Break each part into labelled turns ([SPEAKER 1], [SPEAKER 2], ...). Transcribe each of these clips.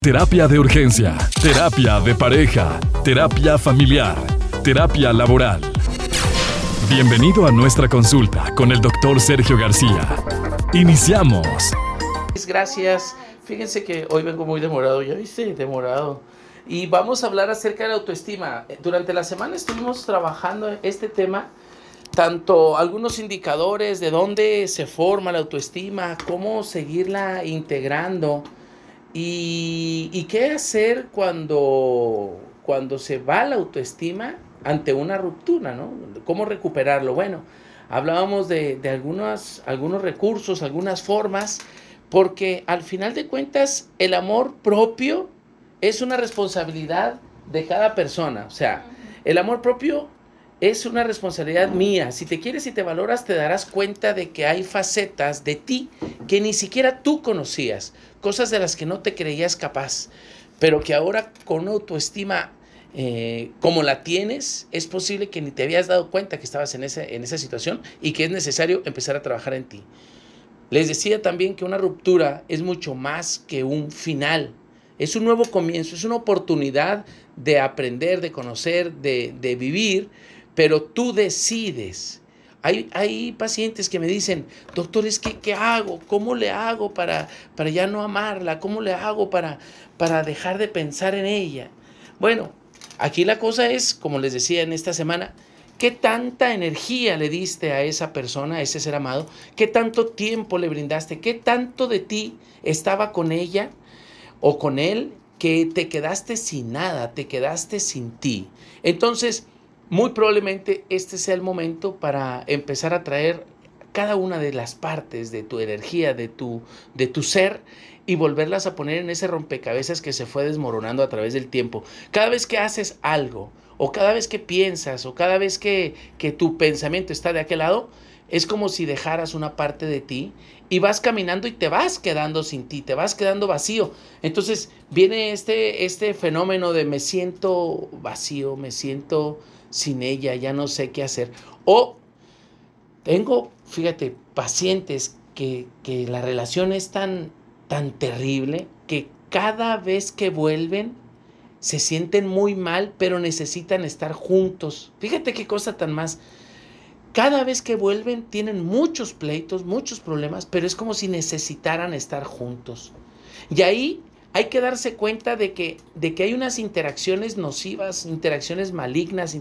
[SPEAKER 1] Terapia de urgencia, terapia de pareja, terapia familiar, terapia laboral. Bienvenido a nuestra consulta con el doctor Sergio García. Iniciamos.
[SPEAKER 2] Gracias. Fíjense que hoy vengo muy demorado, ya viste, demorado. Y vamos a hablar acerca de la autoestima. Durante la semana estuvimos trabajando este tema, tanto algunos indicadores de dónde se forma la autoestima, cómo seguirla integrando ¿Y, qué hacer cuando, cuando se va la autoestima ante una ruptura? ¿no? ¿Cómo recuperarlo? Bueno, hablábamos de, de algunos, algunos recursos, algunas formas, porque al final de cuentas el amor propio es una responsabilidad de cada persona. O sea, el amor propio es una responsabilidad mía. Si te quieres y te valoras, te darás cuenta de que hay facetas de ti que ni siquiera tú conocías, cosas de las que no te creías capaz, pero que ahora con autoestima eh, como la tienes, es posible que ni te habías dado cuenta que estabas en, en esa situación y que es necesario empezar a trabajar en ti. Les decía también que una ruptura es mucho más que un final. Es un nuevo comienzo, es una oportunidad de aprender, de conocer, de, de vivir, pero tú decides. Hay, hay, pacientes que me dicen, doctor, es ¿qué hago? ¿Cómo le hago para, para ya no amarla? ¿Cómo le hago para, para dejar de pensar en ella? Bueno, aquí la cosa es, como les decía en esta semana, ¿qué tanta energía le diste a esa persona, a ese ser amado? ¿Qué tanto tiempo le brindaste? ¿Qué tanto de ti estaba con ella o con él que te quedaste sin nada, te quedaste sin ti? Entonces, muy probablemente este sea el momento para empezar a traer cada una de las partes de tu energía, de tu, de tu ser y volverlas a poner en ese rompecabezas que se fue desmoronando a través del tiempo. Cada vez que haces algo, o cada vez que piensas, o cada vez que, que tu pensamiento está de aquel lado, es como si dejaras una parte de ti y vas caminando y te vas quedando sin ti, te vas quedando vacío. Entonces viene este, este fenómeno de me siento vacío, me siento sin ella, ya no sé qué hacer. O tengo, fíjate, pacientes que, que la relación es tan, tan terrible que cada vez que vuelven se sienten muy mal, pero necesitan estar juntos. Fíjate qué cosa tan más. Cada vez que vuelven tienen muchos pleitos, muchos problemas, pero es como si necesitaran estar juntos. Y ahí hay que darse cuenta de que, de que hay unas interacciones nocivas, interacciones malignas,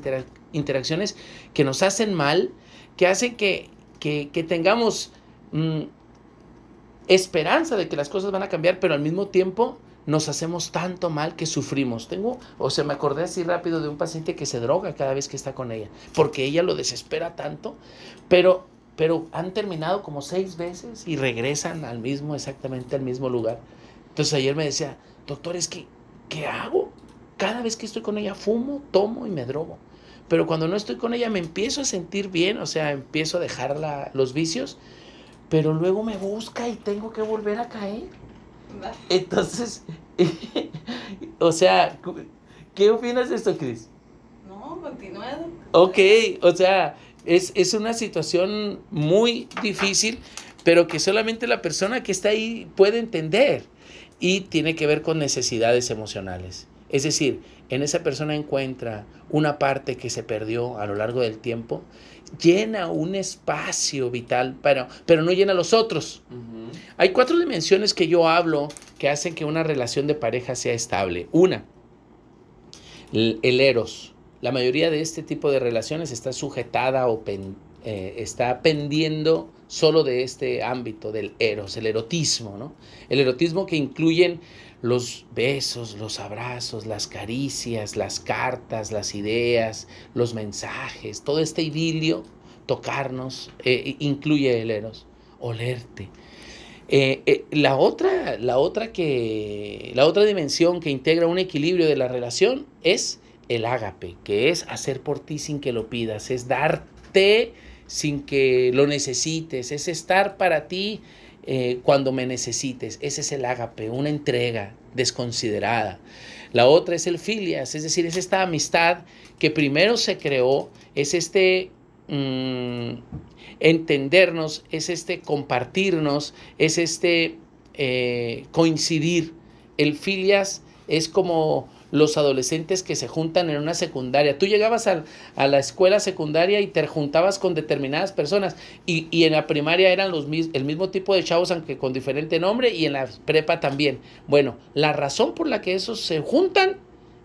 [SPEAKER 2] interacciones que nos hacen mal, que hacen que, que, tengamos mm, esperanza de que las cosas van a cambiar, pero al mismo tiempo nos hacemos tanto mal que sufrimos. Tengo, o sea, me acordé así rápido de un paciente que se droga cada vez que está con ella, porque ella lo desespera tanto, pero, pero han terminado como seis veces y regresan al mismo, exactamente al mismo lugar. Entonces ayer me decía, doctor, es que, ¿qué hago? Cada vez que estoy con ella fumo, tomo y me drogo. Pero cuando no estoy con ella me empiezo a sentir bien, o sea, empiezo a dejar los vicios, pero luego me busca y tengo que volver a caer. Entonces, o sea, ¿qué opinas de esto, Cris?
[SPEAKER 3] No, continuado.
[SPEAKER 2] Ok, o sea, es, es una situación muy difícil, pero que solamente la persona que está ahí puede entender y tiene que ver con necesidades emocionales. Es decir, en esa persona encuentra una parte que se perdió a lo largo del tiempo, llena un espacio vital, pero, pero no llena los otros. Hay cuatro dimensiones que yo hablo que hacen que una relación de pareja sea estable. Una, el, eros. La mayoría de este tipo de relaciones está sujetada o eh, está pendiendo solo de este ámbito del eros, el erotismo, ¿no? El erotismo que incluyen los besos, los abrazos, las caricias, las cartas, las ideas, los mensajes, todo este idilio, tocarnos, eh, incluye el eros, olerte. Eh, la, otra, la, otra que, la otra dimensión que integra un equilibrio de la relación es el ágape, que es hacer por ti sin que lo pidas, es sin que lo necesites, es estar para ti eh, cuando me necesites. Ese es el ágape, una entrega desconsiderada. La otra es el filias, es decir, es esta amistad que primero se creó, es este mm, entendernos, es este compartirnos, es este eh, coincidir el filias es como los adolescentes que se juntan en una secundaria. Tú llegabas a, la escuela secundaria y te juntabas con determinadas personas y, en la primaria eran los, el mismo tipo de chavos aunque con diferente nombre y en la prepa también. Bueno, la razón por la que esos se juntan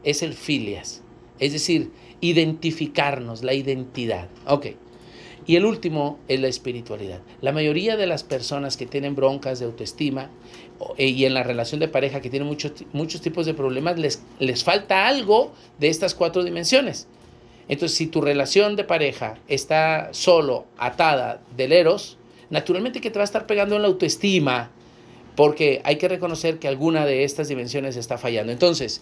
[SPEAKER 2] es el filias, es decir, identificarnos, la identidad. Ok. Y el último es la espiritualidad. La mayoría de las personas que tienen broncas de autoestima eh, y en la relación de pareja que tienen muchos, muchos tipos de problemas, les, les falta algo de estas cuatro dimensiones. Entonces, si tu relación de pareja está solo, atada del eros, naturalmente que te va a estar pegando en la autoestima, porque hay que reconocer que alguna de estas dimensiones está fallando. Entonces,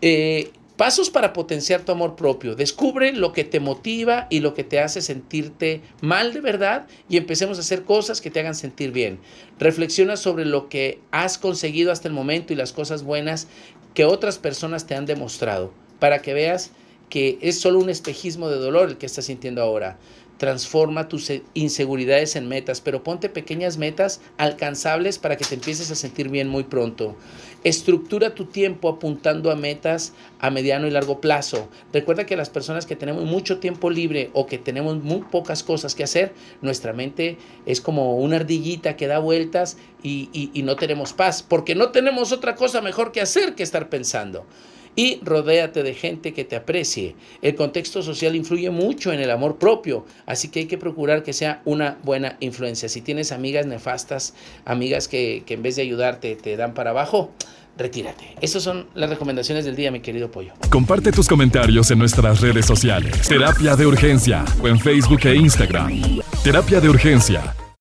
[SPEAKER 2] eh, Pasos para potenciar tu amor propio. Descubre lo que te motiva y lo que te hace sentirte mal de verdad y empecemos a hacer cosas que te hagan sentir bien. Reflexiona sobre lo que has conseguido hasta el momento y las cosas buenas que otras personas te han demostrado para que veas que es solo un espejismo de dolor el que estás sintiendo ahora. Transforma tus inseguridades en metas, pero ponte pequeñas metas alcanzables para que te empieces a sentir bien muy pronto. Estructura tu tiempo apuntando a metas a mediano y largo plazo. Recuerda que las personas que tenemos mucho tiempo libre o que tenemos muy pocas cosas que hacer, nuestra mente es como una ardillita que da vueltas y, y no tenemos paz, porque no tenemos otra cosa mejor que hacer que estar pensando y rodéate de gente que te aprecie. El contexto social influye mucho en el amor propio, así que hay que procurar que sea una buena influencia. Si tienes amigas nefastas, amigas que, en vez de ayudarte te dan para abajo, retírate. Esas son las recomendaciones del día, mi querido pollo.
[SPEAKER 1] Comparte tus comentarios en nuestras redes sociales. Terapia de urgencia o en Facebook e Instagram. Terapia de urgencia